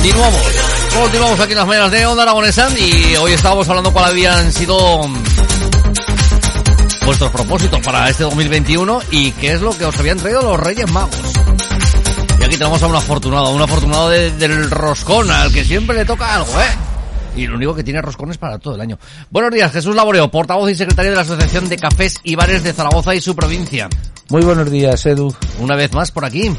Continuamos. Continuamos aquí en las mañanas de Onda Aragonesa y hoy estábamos hablando cuáles habían sido vuestros propósitos para este 2021 y qué es lo que os habían traído los Reyes Magos. Y aquí tenemos a un afortunado, un afortunado del roscón, al que siempre le toca algo, ¿eh? Y lo único que tiene roscones para todo el año. Buenos días, Jesús Laboreo, portavoz y secretario de la Asociación de Cafés y Bares de Zaragoza y su provincia. Muy buenos días, Edu. Una vez más por aquí.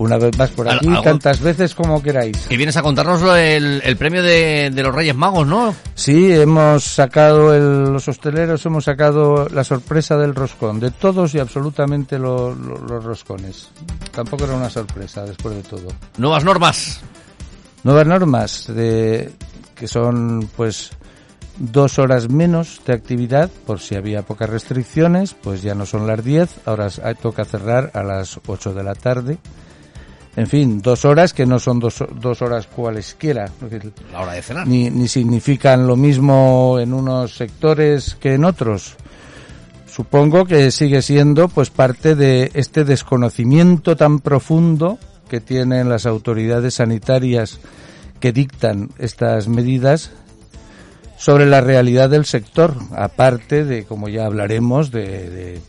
Una vez más por aquí, tantas veces como queráis. Y vienes a contarnos el, el premio de, de, los Reyes Magos, ¿no? Sí, hemos sacado, el, los hosteleros hemos sacado la sorpresa del roscón, de todos y absolutamente lo, lo, los roscones. Tampoco era una sorpresa, después de todo. Nuevas normas. Nuevas normas, de, que son pues dos horas menos de actividad, por si había pocas restricciones, pues ya no son las 10, ahora toca cerrar a las 8 de la tarde en fin, dos horas que no son dos, dos horas cualesquiera. La hora de cenar. Ni, ni significan lo mismo en unos sectores que en otros. Supongo que sigue siendo pues parte de este desconocimiento tan profundo que tienen las autoridades sanitarias que dictan estas medidas sobre la realidad del sector, aparte de, como ya hablaremos, de, de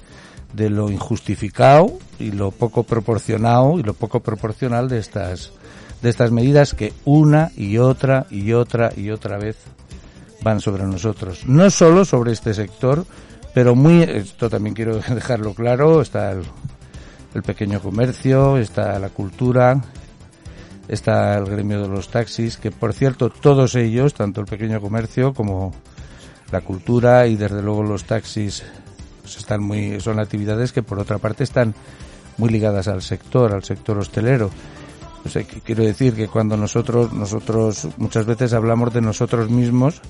de lo injustificado y lo poco proporcionado y lo poco proporcional de estas de estas medidas que una y otra y otra y otra vez van sobre nosotros. No solo sobre este sector, pero muy, esto también quiero dejarlo claro, está el, el pequeño comercio, está la cultura, está el gremio de los taxis, que por cierto todos ellos, tanto el pequeño comercio como la cultura y desde luego los taxis pues están muy, son actividades que por otra parte están muy ligadas al sector, al sector hostelero. Pues quiero decir que cuando nosotros, nosotros muchas veces hablamos de nosotros mismos,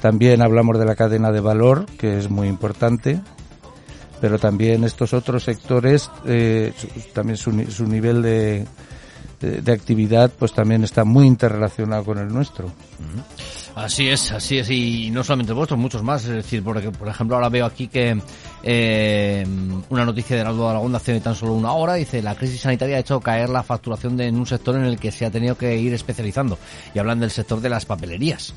también hablamos de la cadena de valor, que es muy importante, pero también estos otros sectores, eh, también su, su nivel de, de, de, actividad, pues también está muy interrelacionado con el nuestro. Así es, así es, y no solamente vosotros, muchos más. Es decir, porque, por ejemplo, ahora veo aquí que eh, una noticia de Heraldo de Aragón hace tan solo una hora dice la crisis sanitaria ha hecho caer la facturación de, en un sector en el que se ha tenido que ir especializando. Y hablan del sector de las papelerías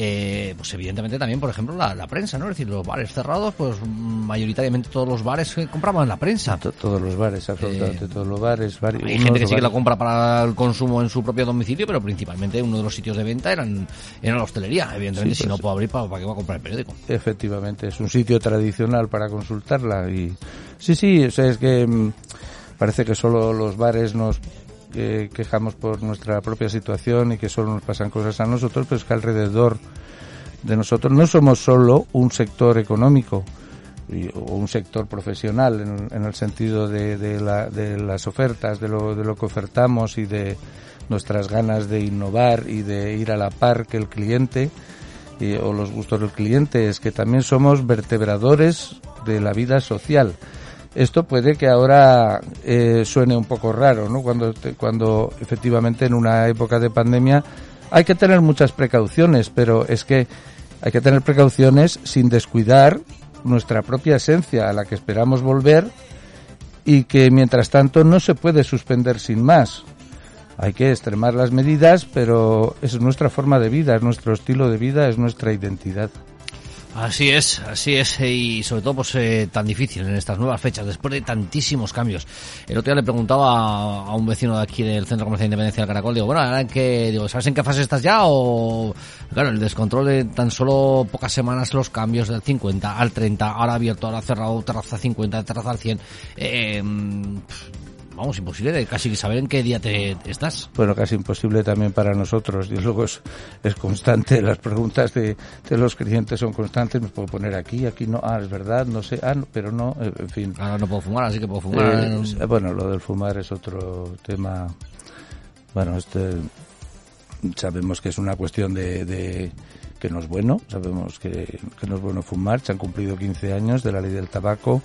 eh, pues evidentemente también, por ejemplo, la, la, prensa, ¿no? Es decir, los bares cerrados, pues mayoritariamente todos los bares compraban la prensa. todos los bares, absolutamente eh, todos los bares. Bar hay gente que sí que la compra para el consumo en su propio domicilio, pero principalmente uno de los sitios de venta eran, era la hostelería. Evidentemente, sí, pues, si no puedo abrir, ¿para, ¿para qué va a comprar el periódico? Efectivamente, es un sitio tradicional para consultarla. y Sí, sí, o sea, es que mmm, parece que solo los bares nos que quejamos por nuestra propia situación y que solo nos pasan cosas a nosotros, pero es que alrededor de nosotros no somos solo un sector económico o un sector profesional en, en el sentido de, de, la, de, las ofertas, de lo, de lo que ofertamos y de nuestras ganas de innovar y de ir a la par que el cliente y, o los gustos del cliente, es que también somos vertebradores de la vida social esto puede que ahora eh, suene un poco raro, ¿no? Cuando, cuando efectivamente en una época de pandemia hay que tener muchas precauciones, pero es que hay que tener precauciones sin descuidar nuestra propia esencia a la que esperamos volver y que mientras tanto no se puede suspender sin más. Hay que extremar las medidas, pero es nuestra forma de vida, es nuestro estilo de vida, es nuestra identidad. Así es, así es, y sobre todo pues eh, tan difícil en estas nuevas fechas, después de tantísimos cambios. El otro día le preguntaba a, un vecino de aquí del Centro Comercial de Independencia del Caracol, digo, bueno, ¿ahora en qué, digo, ¿sabes en qué fase estás ya? O, claro, el descontrol de tan solo pocas semanas, los cambios del 50 al 30, ahora abierto, ahora cerrado, terraza 50, terraza al 100, eh, vamos, imposible de casi saber en qué día te estás. Bueno, casi imposible también para nosotros. Y luego es, es constante, las preguntas de, de, los clientes son constantes. Me puedo poner aquí, aquí no, ah, es verdad, no sé, ah, pero no, eh, en fin. Ahora no puedo fumar, así que puedo fumar. Eh, bueno, lo del fumar es otro tema. Bueno, este sabemos que es una cuestión de, de que no es bueno, sabemos que, que, no es bueno fumar, se han cumplido 15 años de la ley del tabaco.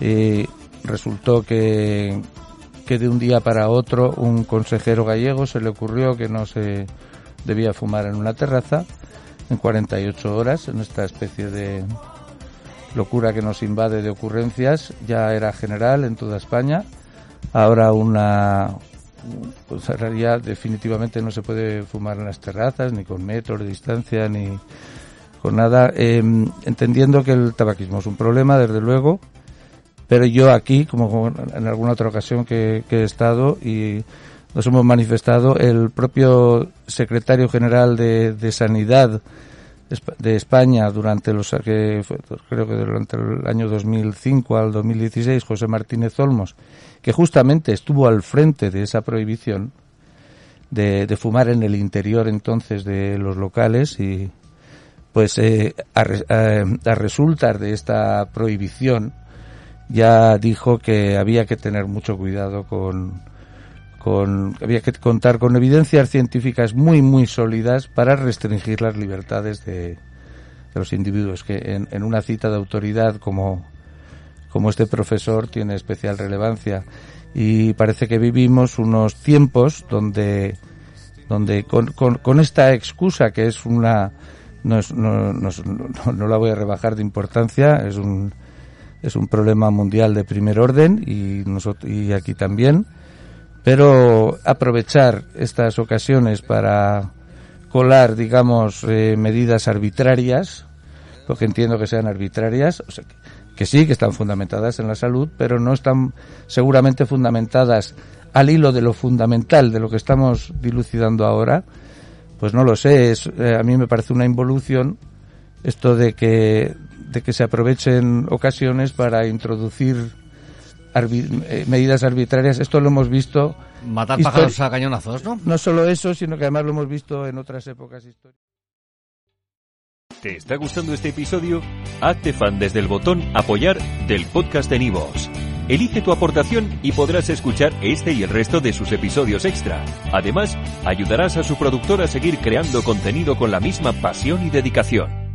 y resultó que, que de un día para otro un consejero gallego se le ocurrió que no se debía fumar en una terraza en 48 horas, en esta especie de locura que nos invade de ocurrencias, ya era general en toda España, ahora una, pues en realidad definitivamente no se puede fumar en las terrazas, ni con metros de distancia, ni con nada, eh, entendiendo que el tabaquismo es un problema, desde luego, pero yo aquí, como en alguna otra ocasión que, que he estado y nos hemos manifestado, el propio secretario general de, Sanidad de España durante los que creo que durante el año 2005 al 2016 José Martínez Olmos que justamente estuvo al frente de esa prohibición de, de fumar en el interior entonces de los locales y pues eh, a, a, a de esta prohibición ya dijo que había que tener mucho cuidado con, con, había que contar con evidencias científicas muy, muy sólidas para restringir las libertades de, los individuos, que en, en, una cita de autoridad como, como este profesor tiene especial relevancia. Y parece que vivimos unos tiempos donde, donde con, con, con esta excusa que es una, no, es, no, no, no, la voy a rebajar de importancia, es un, es un problema mundial de primer orden y, nosotros, y aquí también. Pero aprovechar estas ocasiones para colar, digamos, eh, medidas arbitrarias, porque entiendo que sean arbitrarias, o sea, que, que, sí, que están fundamentadas en la salud, pero no están seguramente fundamentadas al hilo de lo fundamental de lo que estamos dilucidando ahora, pues no lo sé, es, eh, a mí me parece una involución esto de que, de que se aprovechen ocasiones para introducir arbi eh, medidas arbitrarias. Esto lo hemos visto. Matar pájaros a cañonazos, ¿no? No solo eso, sino que además lo hemos visto en otras épocas históricas. ¿Te está gustando este episodio? Hazte fan desde el botón Apoyar del podcast de Nivos. Elige tu aportación y podrás escuchar este y el resto de sus episodios extra. Además, ayudarás a su productor a seguir creando contenido con la misma pasión y dedicación.